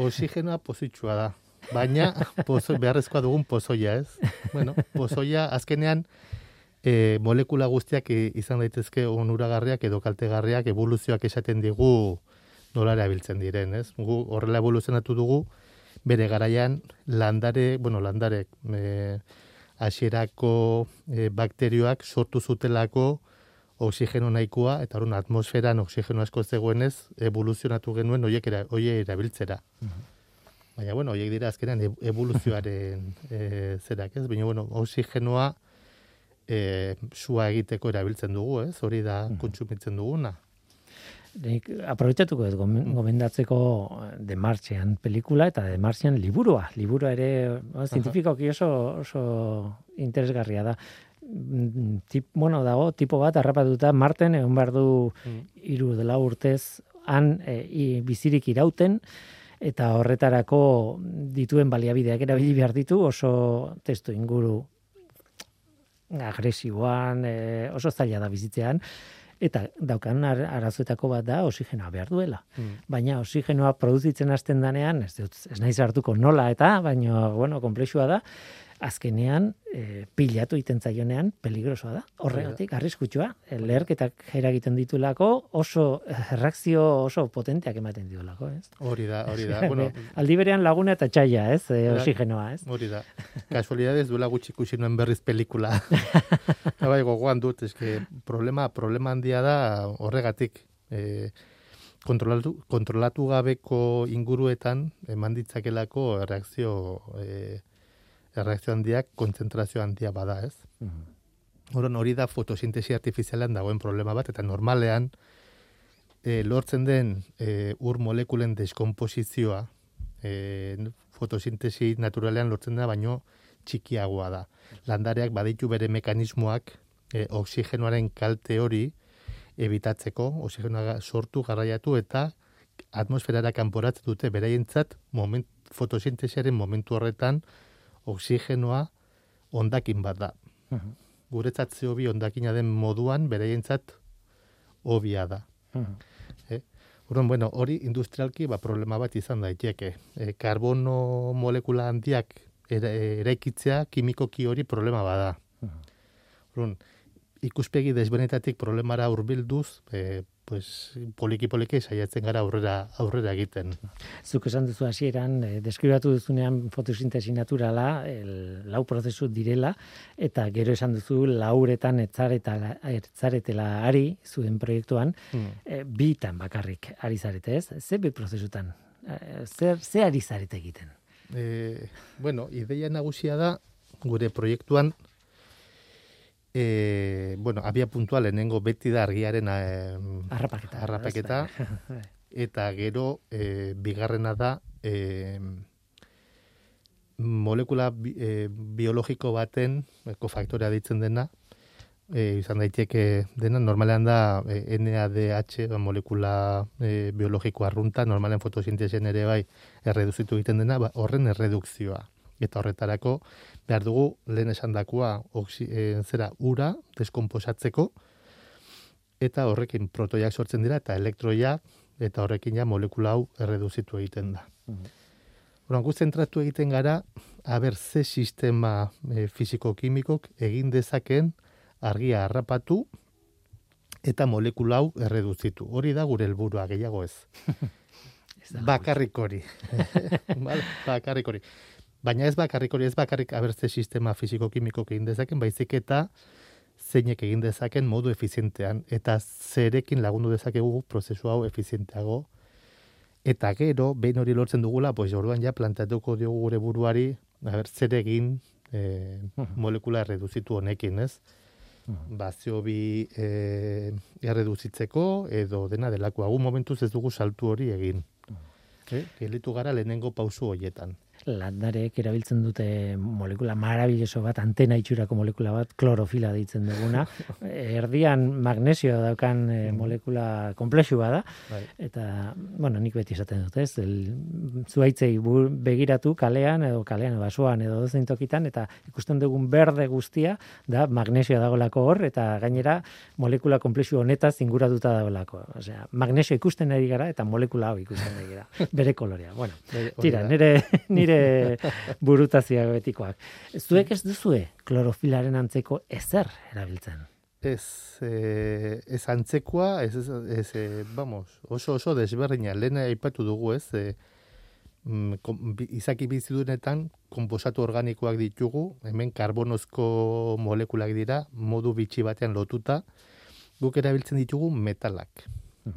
Oxigenoa pozoitxua da, baina pozo, beharrezkoa dugun pozoia, ez? Bueno, pozoia azkenean, e, molekula guztiak izan daitezke onuragarriak edo kaltegarriak evoluzioak esaten digu nola erabiltzen diren, ez? Gu horrela evoluzionatu dugu, bere garaian landare, bueno, landare, e, hasierako e, bakterioak sortu zutelako oxigeno nahikoa eta horren atmosferan oxigeno asko zegoenez evoluzionatu genuen hoiek era hoe erabiltzera. Baina bueno, hoiek dira azkenan evoluzioaren e, zerak, ez? Baina bueno, oxigenoa eh sua egiteko erabiltzen dugu, ez? Hori da kontsumitzen duguna. Nik aprobetxatuko ez gomendatzeko de martxean pelikula eta de martxean liburua. Liburua ere ba, zientifikoki oso, oso interesgarria da. Tip, bueno, dago, tipo bat, harrapatuta, Marten, egon behar du mm. iru dela urtez, han e, bizirik irauten, eta horretarako dituen baliabideak erabili behar ditu, oso testu inguru agresiboan, e, oso zaila da bizitzean, eta daukan arazoetako bat da oxigenoa behar duela. Mm. Baina oxigenoa produzitzen hasten danean, ez, ez naiz hartuko nola eta, baina, bueno, komplexua da, azkenean e, pilatu iten zaionean peligrosoa da. Horregatik, arriskutsua, e, leherketak eragiten ditulako oso erreakzio oso potenteak ematen ditulako, ez? Hori da, hori da. bueno, Aldi berean laguna eta txaila, ez? E, oxigenoa, ez? Hori da. Kasualidades duela gutxi ikusi nuen berriz pelikula. bai, gogoan dut, eske problema, problema handia da horregatik. E, kontrolatu, kontrolatu gabeko inguruetan eman ditzakelako reakzio e, erreakzio handiak kontzentrazio handia bada, ez? Mm hori da fotosintesi artifizialean dagoen problema bat, eta normalean e, lortzen den e, ur molekulen deskomposizioa e, fotosintesi naturalean lortzen da, baino txikiagoa da. Landareak baditu bere mekanismoak e, oksigenoaren kalte hori ebitatzeko, oksigenoa sortu, garraiatu, eta atmosferara kanporatzen dute beraientzat moment, fotosintesiaren momentu horretan oksigenoa ondakin bat da. Mhm. Guretzat ze hobi ondakina den moduan beraientzat hobia da. Mhm. Eh? bueno, hori industrialki ba, problema bat izan daiteke. E, karbono molekula handiak eraikitzea kimikoki hori problema bada. Urrun, ikuspegi desbenetatik problemara hurbilduz, e, pues poliki poliki saiatzen gara aurrera aurrera egiten. Zuk esan duzu hasieran eh, deskribatu duzunean fotosintesi naturala, el lau prozesu direla eta gero esan duzu lauretan etzaretela etzaretela ari zuen proiektuan, hmm. Eh, bitan bakarrik ari zarete, ez? Ze bi prozesutan? Eh, zer ze ari zarete egiten? Eh, bueno, ideia nagusia da gure proiektuan e, bueno, abia puntual lehenengo beti da argiaren eh, arrapaketa, arrapaketa eta gero e, bigarrena da e, molekula bi, e, biologiko baten kofaktorea ditzen dena. E, izan daiteke dena normalean da e, NADH molekula e, biologiko arrunta normalean fotosintesen ere bai erreduzitu egiten dena ba, horren erredukzioa eta horretarako behar dugu lehen esan dakua e, zera ura deskomposatzeko eta horrekin protoiak sortzen dira eta elektroia eta horrekin ja molekula hau erreduzitu egiten da. Mm -hmm. zentratu egiten gara, haber ze sistema e, fiziko-kimikok egin dezaken argia harrapatu eta molekula hau erreduzitu. Hori da gure helburua gehiago ez. bakarrik hori. bakarrik hori. Baina ez bakarrik hori ez bakarrik abertze sistema fisiko-kimiko egin dezaken, baizik eta zeinek egin dezaken modu efizientean eta zerekin lagundu dezakegu prozesu hau efizienteago. Eta gero, behin hori lortzen dugula, pues orduan ja planteatuko diogu gure buruari, aber zer egin e, molekula reduzitu honekin, ez? bazio bi e, erreduzitzeko edo dena delako. Agun momentuz ez dugu saltu hori egin. Eh, Gelitu gara lehenengo pausu horietan. Landarek erabiltzen dute molekula marabilloso bat, antena itxurako molekula bat, klorofila deitzen duguna. Erdian magnesio daukan eh, molekula komplexua da, Bai. eta, bueno, nik beti esaten dut, ez? El, zuaitzei begiratu kalean edo kalean basoan edo dozein tokitan, eta ikusten dugun berde guztia da magnesioa dagoelako hor, eta gainera molekula komplexu honetaz inguratuta dagoelako. Osea, magnesio ikusten ari gara eta molekula hau ikusten ari gara. Bere kolorea. Bueno, Tira, da. nire, nire burutazioa betikoak. Zuek ez duzue klorofilaren antzeko ezer erabiltzen. Ez, e, ez antzekoa, ez, ez, ez e, vamos, oso oso desberdina, lehen aipatu dugu ez, e, mm, izaki bizidunetan konposatu organikoak ditugu, hemen karbonozko molekulak dira, modu bitxi batean lotuta, guk erabiltzen ditugu metalak,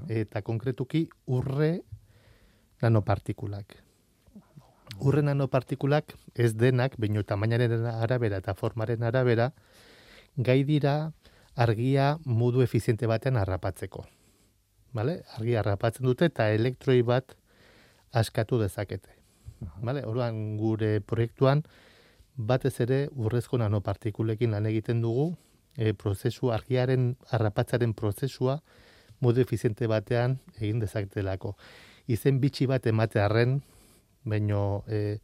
eta konkretuki urre nanopartikulak. Urre nanopartikulak ez denak, baino tamainaren arabera eta formaren arabera, gai dira argia modu efiziente batean harrapatzeko. Vale? Argia harrapatzen dute eta elektroi bat askatu dezakete. Vale? Orduan gure proiektuan batez ere urrezko nanopartikulekin lan egiten dugu, e, prozesu argiaren harrapatzaren prozesua modu efiziente batean egin dezaketelako. Izen bitxi bat ematearren, baino e,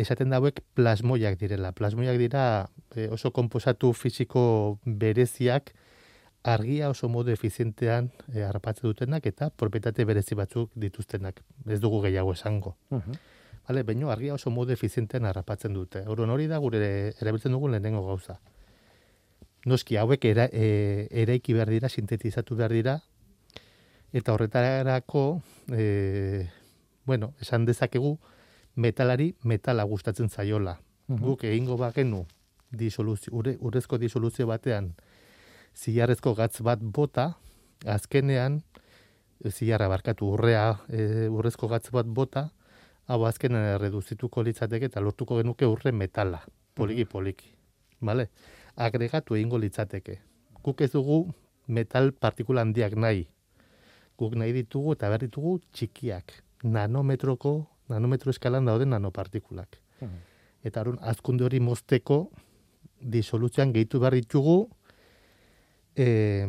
esaten dauek plasmoiak direla. Plasmoiak dira e, oso konposatu fisiko bereziak argia oso modu efizientean e, harrapatzen dutenak eta propietate berezi batzuk dituztenak. Ez dugu gehiago esango. Vale, baino argia oso modu efizientean harrapatzen dute. Orduan hori da gure erabiltzen dugun lehenengo gauza. Noski hauek era, e, eraiki behar dira, sintetizatu behar dira, eta horretarako, e, bueno, esan dezakegu, metalari metala gustatzen zaiola. Guk egingo bagenu disoluzio, ure, urrezko disoluzio batean zilarrezko gatz bat bota, azkenean, e, zilarra barkatu urrea, e, urrezko gatz bat bota, hau azkenean reduzituko litzateke eta lortuko genuke urre metala, poliki poliki. Vale? Agregatu egingo litzateke. Guk ez dugu metal partikula handiak nahi. Guk nahi ditugu eta behar ditugu txikiak. Nanometroko, nanometro eskalan dauden nanopartikulak. Eta orduan azkunde hori mozteko disoluzioan gehitu behar ditugu eh,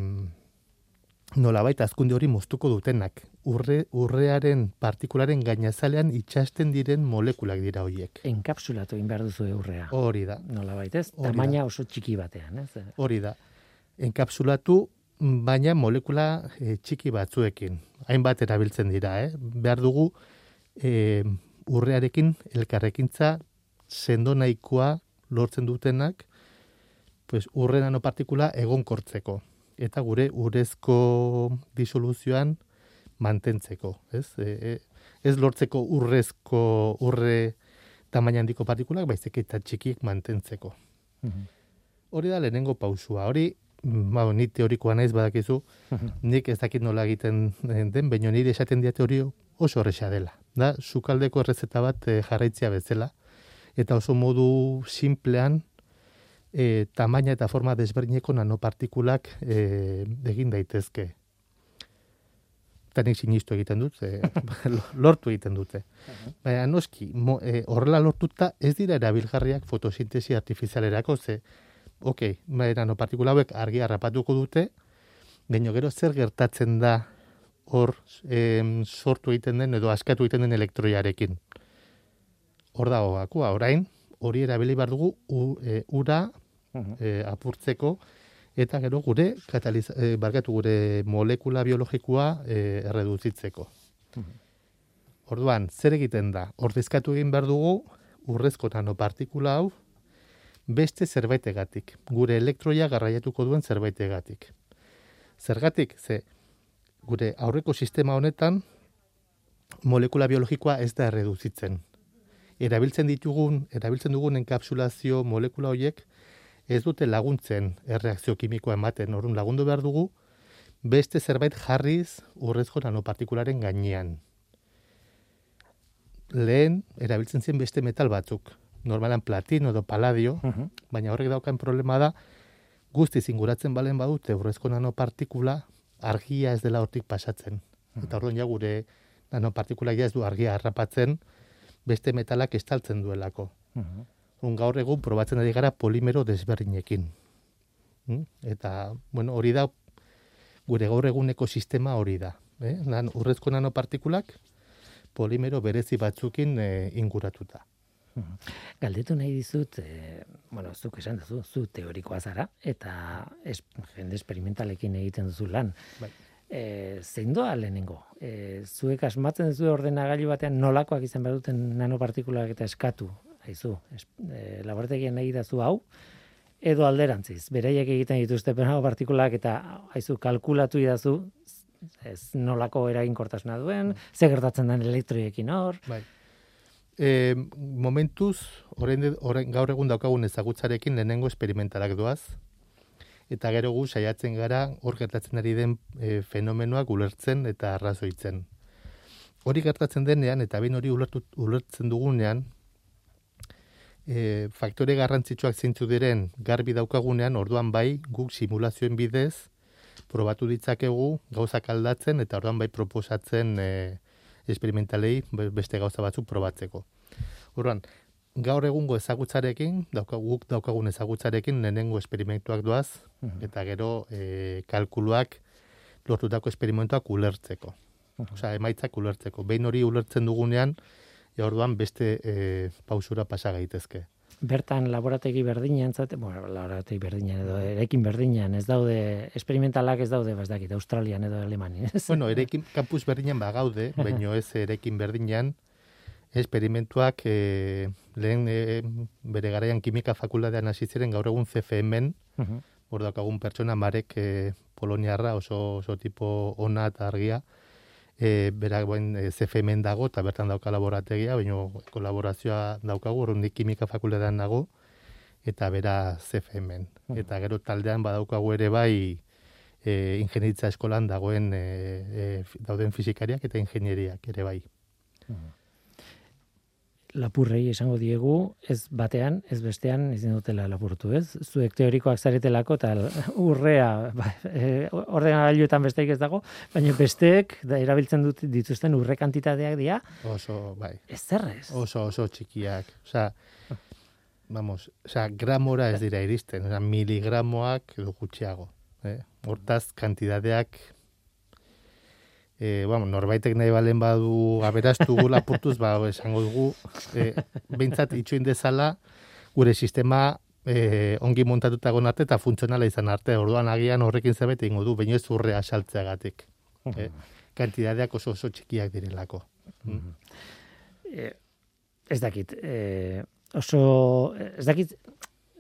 nolabait azkunde hori moztuko dutenak. Urre, urrearen partikularen gainazalean itxasten diren molekulak dira hoiek. Enkapsulatu egin behar duzu eurrea. Hori da, Nola baitez, Hori da. tamaina oso txiki batean, ez? hori da. Enkapsulatu, baina molekula e, txiki batzuekin. Hainbat erabiltzen dira, eh? Behar dugu e, urrearekin elkarrekintza sendo nahikoa lortzen dutenak pues, urre nanopartikula egonkortzeko. Eta gure urezko disoluzioan mantentzeko. Ez, e, e, ez lortzeko urrezko urre tamaina handiko partikulak, baizik eta txikiek mantentzeko. Hori da lehenengo pausua. Hori, mm, ba, ni teorikoa naiz badakizu, nik ez dakit nola egiten den, baina nire esaten diate hori oso horreza dela. Da, sukaldeko errezeta bat eh, jarraitzea bezala, eta oso modu simplean e, tamaina eta forma desberdineko nanopartikulak e, egin daitezke. Eta nik sinistu egiten dut, e, lortu egiten dute. Baina noski, mo, e, horrela lortuta ez dira erabilgarriak fotosintesi artifizialerako, ze, ok, baina nanopartikula hauek argi harrapatuko dute, baina gero zer gertatzen da hor em, sortu egiten den edo askatu egiten den elektroiarekin. Hor dago gakoa, orain, hori erabili behar dugu u, e, ura e, apurtzeko eta gero gure kataliz, e, barkatu gure molekula biologikoa e, erreduzitzeko. Orduan, zer egiten da? Ordezkatu egin behar dugu urrezko nanopartikula hau beste zerbaitegatik, gure elektroia garraiatuko duen zerbaitegatik. Zergatik, ze gure aurreko sistema honetan molekula biologikoa ez da erreduzitzen. Erabiltzen ditugun, erabiltzen dugun enkapsulazio molekula horiek ez dute laguntzen erreakzio kimikoa ematen, orrun lagundu behar dugu beste zerbait jarriz urrezko nanopartikularen gainean. Lehen erabiltzen zen beste metal batzuk, normalan platino edo paladio, baina horrek daukan problema da guzti zinguratzen balen badute urrezko nanopartikula, argia ez dela hortik pasatzen. Eta orduan ja gure nanopartikula ja ez du argia harrapatzen, beste metalak estaltzen duelako. Un gaur egun probatzen ari gara polimero desberdinekin. Mm? Eta, bueno, hori da, gure gaur eguneko sistema hori da. Eh? Nan, urrezko nanopartikulak polimero berezi batzukin eh, inguratuta. Galdetu nahi dizut, e, bueno, zuk esan duzu, zu teorikoa zara, eta es, jende esperimentalekin egiten duzu lan. Bai. E, zein doa lehenengo? E, zuek asmatzen duzu ordenagailu batean nolakoak izan behar duten nanopartikulak eta eskatu, haizu, es, e, laborategian nahi dazu hau, edo alderantziz, bereiek egiten dituzte nanopartikulak eta haizu kalkulatu idazu, ez nolako eraginkortasuna duen, ze gertatzen den elektroiekin hor, Bai. E, momentuz, orain, orain gaur egun daukagun ezagutzarekin lehenengo esperimentalak doaz, eta gero gu saiatzen gara hor gertatzen ari den e, fenomenoak ulertzen eta arrazoitzen. Hori gertatzen denean, eta behin hori ulertu, ulertzen dugunean, e, faktore garrantzitsuak zeintzu diren garbi daukagunean, orduan bai, guk simulazioen bidez, probatu ditzakegu gauzak aldatzen, eta orduan bai proposatzen e, esperimentalei be- beste gauza batzuk probatzeko. Orduan, gaur egungo ezagutzarekin, dauka, guk daukagun ezagutzarekin lehenengo esperimentuak doaz, eta gero e, kalkuluak lortutako esperimentuak ulertzeko. Osea, emaitzak ulertzeko. Behin hori ulertzen dugunean, ja orduan beste e, pausura pasa gaitezke. Bertan laborategi berdinean, zate, bueno, laborategi berdinean edo erekin berdinean, ez daude, esperimentalak ez daude, ba, ez dakit, Australian edo Alemanian, ez? Bueno, erekin kampus berdinean bagaude, baino ez erekin berdinean, esperimentuak e, lehen e, bere garaian kimika fakultatean hasi ziren gaur egun CFM-en, hor daukagun pertsona marek e, poloniarra oso, oso tipo ona eta argia, e, berak boen e, CFM-en dago eta bertan dauka laborategia, baina kolaborazioa daukagu, horrendik kimika fakultatean dago, eta bera CFM-en. Mhm. Eta gero taldean badaukagu ere bai e, ingenieritza eskolan dagoen e, e, dauden fizikariak eta ingenieriak ere bai. Lapurrei esango diegu, ez batean, ez bestean ezin dutela lapurtu, ez? Zuek teorikoak zaretelako eta urrea ba, e, ordenagailuetan besteik ez dago, baina besteek da, erabiltzen dut dituzten urre kantitateak dira, Oso, bai, ez zerrez. oso, oso txikiak. Osea, vamos, osea, gramora ez dira iristen, osea, miligramoak edo gutxiago. Eh? Hortaz, kantidadeak e, bueno, norbaitek nahi balen badu aberastu gu lapurtuz, ba, esango dugu, e, behintzat itxoin dezala, gure sistema e, ongi montatuta egon arte eta funtzionala izan arte. Orduan agian horrekin zerbait egingo du, baino ez urrea saltzeagatik. Eh? Kantidadeak oso oso txikiak direlako. Eh, ez dakit, eh, oso, ez dakit,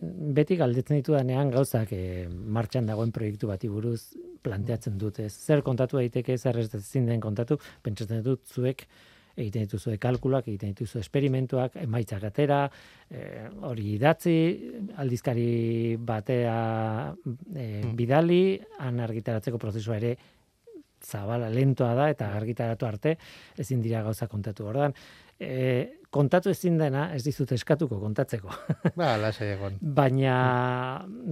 beti galdetzen ditudanean gauzak eh, martxan dagoen proiektu bati buruz planteatzen dut, ez? Zer kontatu daiteke, zer ez ezin den kontatu, pentsatzen dut zuek egiten dituzue kalkulak, egiten dituzu esperimentuak, emaitzak atera, eh, hori idatzi, aldizkari batea eh, bidali, han argitaratzeko prozesua ere zabala, lentoa da, eta argitaratu arte, ezin dira gauza kontatu. Ordan, e, kontatu ezin dena, ez dizut eskatuko kontatzeko. Ba, lasai egon. baina,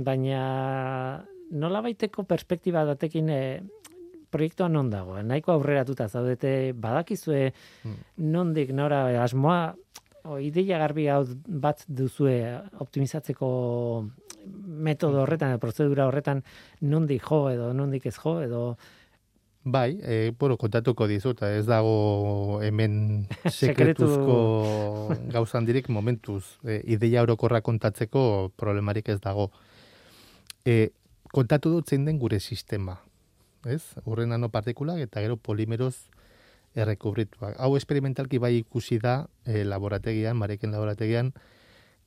baina nola baiteko perspektiba datekin e, proiektua non dago? Nahiko aurreratuta zaudete, badakizue nondik nora asmoa, o, ideia garbi hau bat duzue optimizatzeko metodo horretan, prozedura horretan, nondik jo edo nondik ez jo edo Bai, e, bueno, kontatuko dizut, ez dago hemen Sekretu- sekretuzko gauzan direk momentuz. E, ideia orokorra kontatzeko problemarik ez dago. E, kontatu dut zein den gure sistema. Ez? Urre nanopartikulak eta gero polimeroz errekubrituak. Hau esperimentalki bai ikusi da e, laborategian, mareken laborategian,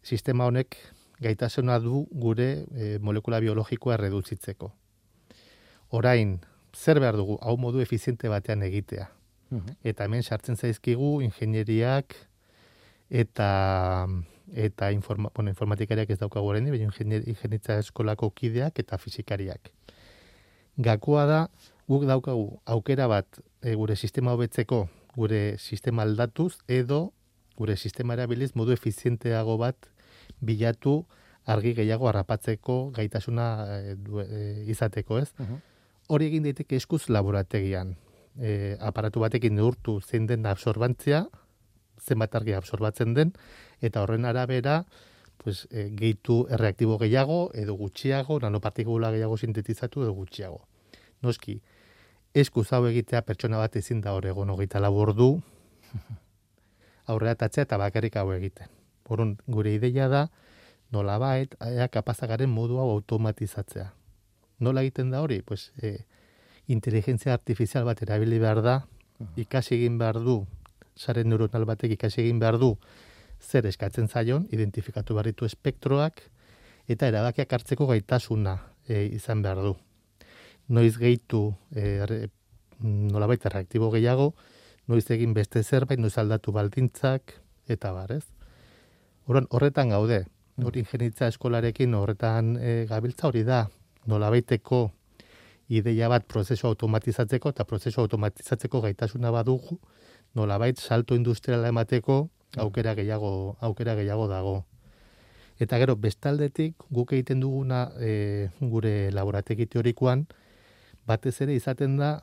sistema honek gaitasuna du gure e, molekula biologikoa reduzitzeko. Orain, zer behar dugu, hau modu efiziente batean egitea. Eta hemen sartzen zaizkigu ingenieriak eta eta informa, bueno, informatikariak ez daukagu oraindik, baina ingenier- ingenietza eskolako kideak eta fizikariak. Gakoa da, guk daukagu aukera bat e, gure sistema hobetzeko, gure sistema aldatuz, edo gure sistema erabiliz modu efizienteago bat bilatu argi gehiago harrapatzeko gaitasuna e, du, e, izateko, ez? Hori egin daiteke eskuz laborategian. E, aparatu batekin neurtu zein den absorbantzia, zenbat argi absorbatzen den, eta horren arabera, pues, e, gehitu erreaktibo gehiago, edo gutxiago, nanopartikula gehiago sintetizatu, edo gutxiago. Noski, eskuz hau egitea pertsona bat ezin da hor egon hogeita labor du, aurrera tatzea eta bakarrik hau egiten. Horun, gure ideia da, nola bait, ea kapazagaren modu hau automatizatzea. Nola egiten da hori? Pues, e, inteligentzia artifizial bat erabili behar da, ikasi egin behar du, saren neuronal batek ikasi egin behar du, zer eskatzen zaion, identifikatu behar ditu espektroak, eta erabakiak hartzeko gaitasuna e, izan behar du. Noiz gehitu, e, nola baita reaktibo gehiago, noiz egin beste zerbait, noiz aldatu baldintzak, eta bar, ez? horretan gaude, hori ingenitza eskolarekin horretan e, gabiltza hori da, nolabaiteko ideia bat prozesu automatizatzeko eta prozesu automatizatzeko gaitasuna badugu, nolabait salto industriala emateko aukera gehiago, aukera gehiago dago. Eta gero, bestaldetik guk egiten duguna e, gure laborategi teorikoan, batez ere izaten da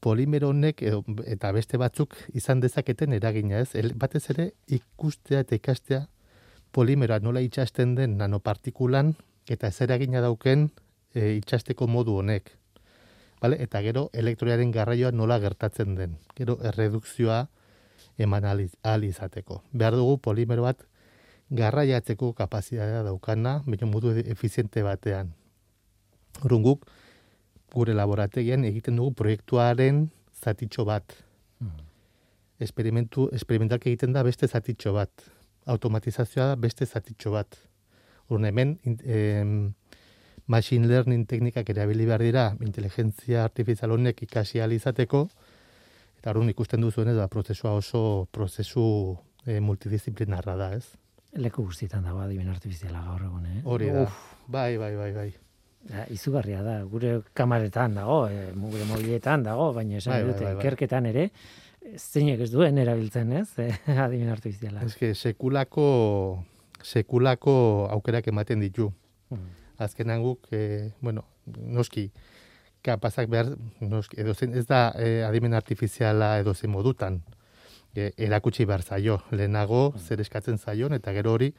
polimero honek eta beste batzuk izan dezaketen eragina, ez? batez ere ikustea eta ikastea polimeroa nola itxasten den nanopartikulan eta ez eragina dauken e, itxasteko modu honek. Vale? Eta gero elektroiaren garraioa nola gertatzen den. Gero erredukzioa eman ahal izateko. Behar dugu polimero bat garraiatzeko kapazitatea daukana, baina modu efiziente batean. Horren guk, gure laborategian egiten dugu proiektuaren zatitxo bat. Mm. Experimentu, experimentalk egiten da beste zatitxo bat automatizazioa da beste zatitxo bat. Urun hemen, em, machine learning teknikak erabili behar dira, inteligentzia artifizial honek ikasi izateko, eta urun ikusten duzuen ez da, prozesua oso prozesu e, multidisciplinarra da, ez? Leku guztietan dago adimen artifiziala gaur egun, eh? Hori da, bai, bai, bai, bai. Ja, izugarria da, gure kamaretan dago, e, gure mobiletan dago, baina esan bai, bai, dute, bai, bai. ikerketan ere, zeinek ez duen erabiltzen, ez? Eh, adimen artifiziala. Ez que sekulako sekulako aukerak ematen ditu. Hmm. Azkenan guk, e, bueno, noski, kapazak behar, noski, edo zen, ez da e, adimen artifiziala edo zen modutan. E, erakutsi behar zaio, lehenago, hmm. zer eskatzen zaion, eta gero hori,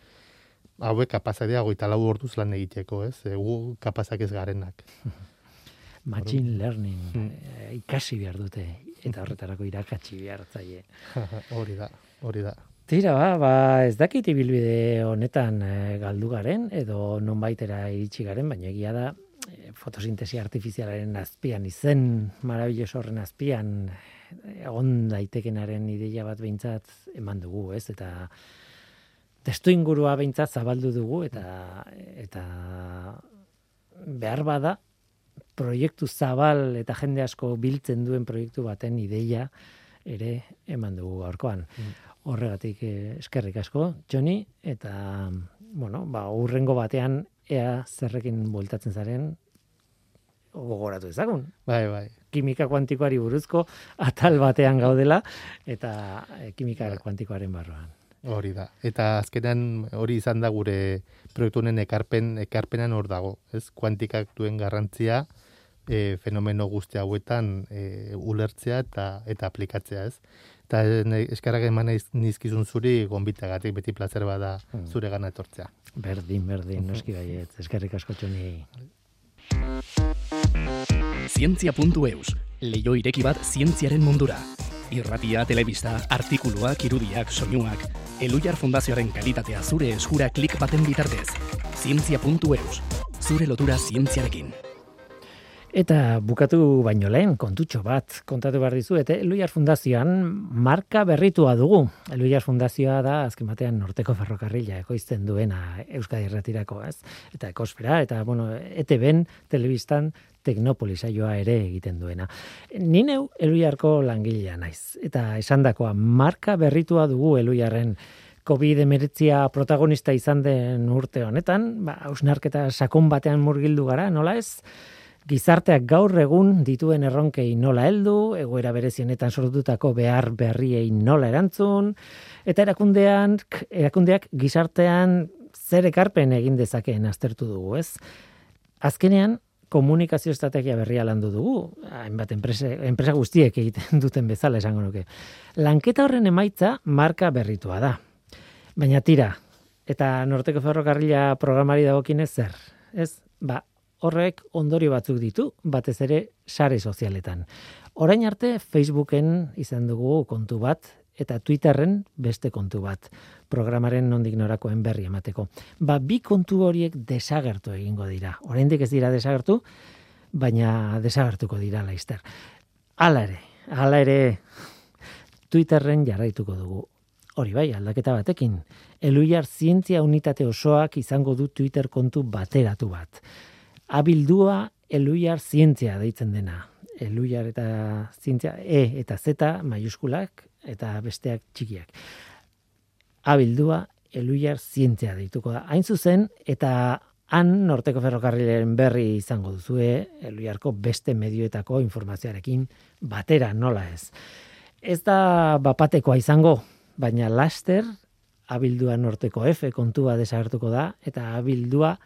hauek kapazak dira goita lau orduz lan egiteko, ez? E, gu kapazak ez garenak. Machine learning, hmm. ikasi behar dute, eta horretarako irakatsi behartzaile. hori da, hori da. Tira, ba, ba, ez dakit ibilbide honetan e, galdu garen, edo non baitera iritsi garen, baina egia da, e, fotosintesi artifizialaren azpian, izen marabillos horren azpian, egon daitekenaren ideia bat behintzat eman dugu, ez? Eta testu ingurua behintzat zabaldu dugu, eta, eta behar bada, proiektu zabal eta jende asko biltzen duen proiektu baten ideia ere eman dugu gaurkoan. Mm. Horregatik eh, eskerrik asko, Joni, eta, bueno, ba, urrengo batean ea zerrekin bueltatzen zaren gogoratu ezagun. Bai, bai. Kimika kuantikoari buruzko atal batean gaudela eta e, kimika bai. kuantikoaren barruan. Hori da. Eta azkenan hori izan da gure proiektu honen ekarpen ekarpenan hor dago, ez? Kuantikak duen garrantzia, e, fenomeno guzti hauetan e, ulertzea eta eta aplikatzea, ez? Eta eskarrak eman nizkizun zuri gonbitagatik beti placer bada hmm. zure gana etortzea. Berdin, berdin, noski baiet. Eskerrik asko txoni. Zientzia.eus, leio ireki bat zientziaren mundura. Irratia, telebista, artikuluak, irudiak, soinuak, Elujar Fundazioaren kalitatea zure eskura klik baten bitartez. Zientzia.eus, zure lotura zientziarekin. Eta bukatu baino lehen, kontutxo bat, kontatu behar dizu, eta Eluiar Fundazioan marka berritua dugu. Eluiar Fundazioa da, azken batean, Norteko Ferrokarrila ekoizten duena Euskadi Erretirako, ez? Eta ekosfera, eta, bueno, ETB-en, telebistan, teknopolisaioa ere egiten duena. Nineu Eluiarko langilea naiz. Eta esandakoa marka berritua dugu Eluiarren COVID-19 protagonista izan den urte honetan, ba, ausnarketa sakon batean murgildu gara, nola ez? Gizarteak gaur egun dituen erronkei nola heldu, egoera berezienetan sortutako behar berriei nola erantzun, eta erakundean, erakundeak gizartean zer ekarpen egin dezakeen aztertu dugu, ez? Azkenean, komunikazio estrategia berria landu dugu, hainbat enpresa, enpresa guztiek egiten duten bezala esango nuke. Lanketa horren emaitza marka berritua da. Baina tira, eta Norteko Ferrokarrila programari dagokinez zer? Ez? Ba, horrek ondorio batzuk ditu, batez ere sare sozialetan. Orain arte Facebooken izan dugu kontu bat eta Twitterren beste kontu bat programaren nondik norakoen berri emateko. Ba, bi kontu horiek desagertu egingo dira. Oraindik ez dira desagertu, baina desagertuko dira laizter. Hala ere, hala ere Twitterren jarraituko dugu. Hori bai, aldaketa batekin. Eluiar zientzia unitate osoak izango du Twitter kontu bateratu bat. Abildua eluiar zientzia deitzen dena. Eluiar eta zientzia, E eta Z maiuskulak eta besteak txikiak abildua eluiar zientzia deituko da. Hain zuzen, eta han norteko ferrokarrileren berri izango duzue, eluiarko beste medioetako informazioarekin batera nola ez. Ez da bapatekoa izango, baina laster abildua norteko F kontua desagertuko da, eta abildua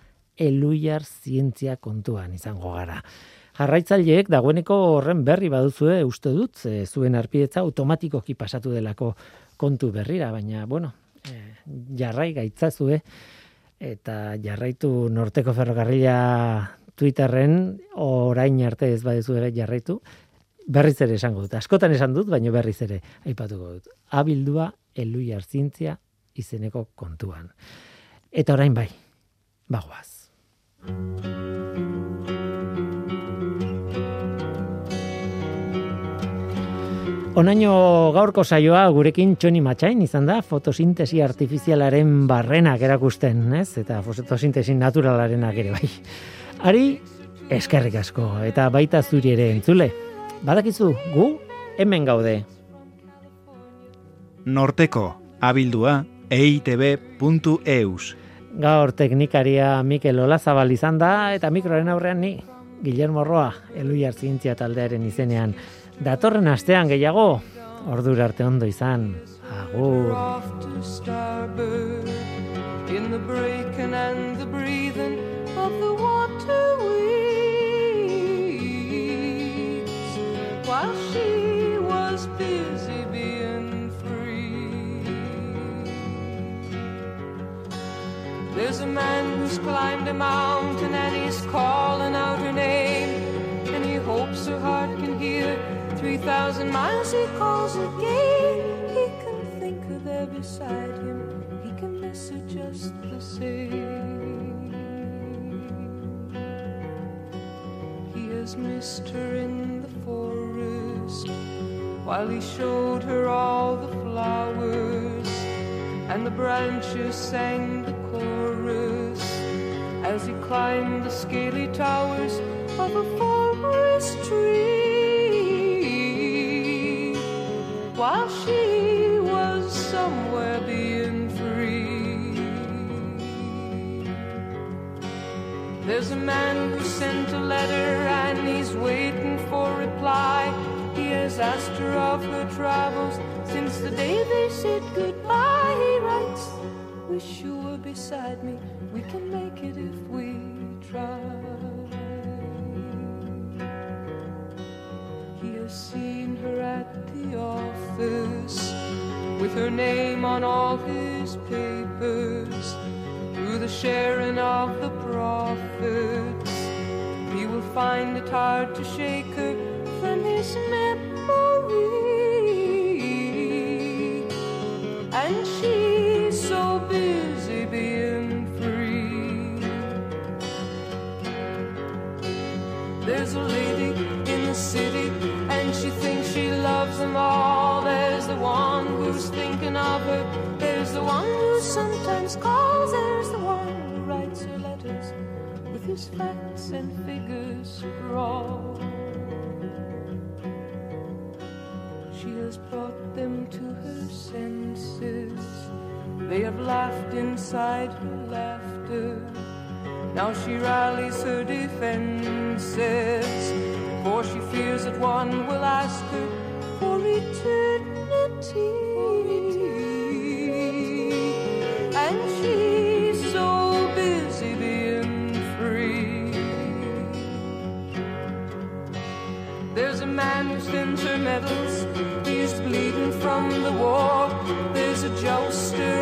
eluiar zientzia kontuan izango gara. Jarraitzaileek dagoeneko horren berri baduzue uste dut, zuen arpietza automatikoki pasatu delako kontu berrira, baina, bueno, Eh, jarrai gaitzazue eta jarraitu norteko ferrokarrila Twitterren orain arte ez badezu ere jarraitu berriz ere esango dut. Askotan esan dut, baina berriz ere aipatuko dut. Abildua elui hartzintzia izeneko kontuan. Eta orain bai, bagoaz. Onaino gaurko saioa gurekin txoni matxain izan da fotosintesi artifizialaren barrenak erakusten, ez? Eta fotosintesi naturalarenak ere bai. Ari, eskerrik asko, eta baita zuri ere entzule. Badakizu, gu, hemen gaude. Norteko, abildua, eitb.eus. Gaur teknikaria Mikel Olazabal izan da, eta mikroaren aurrean ni, Guillermo Roa, Eluiar Zientzia taldearen izenean. Datorren astean gehiago, ordur arte ondo izan. Agur. In the breaking and the breathing of the water weeds While she was busy There's a man who's climbed a mountain and he's calling out her name And he hopes her heart can hear 3,000 miles he calls again. He can think of her there beside him. He can miss her just the same. He has missed her in the forest while he showed her all the flowers and the branches sang the as he climbed the scaly towers of a forest tree. while she was somewhere being free. There's a man who sent a letter and he's waiting for reply. He has asked her of her travels since the day they said goodbye. Wish you were beside me. We can make it if we try. He has seen her at the office with her name on all his papers through the sharing of the profits. He will find it hard to shake her from his memory. A lady in the city and she thinks she loves them all. There's the one who's thinking of her. There's the one who sometimes calls. There's the one who writes her letters with his facts and figures scrawled. She has brought them to her senses. They have laughed inside her laughter. Now she rallies her defenses before she fears that one will ask her for eternity. And she's so busy being free. There's a man who spins her medals, he's bleeding from the war. There's a jouster.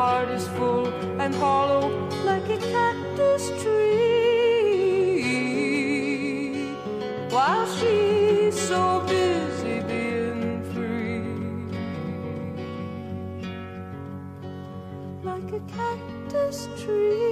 heart is full and hollow like a cactus tree. While she's so busy being free, like a cactus tree.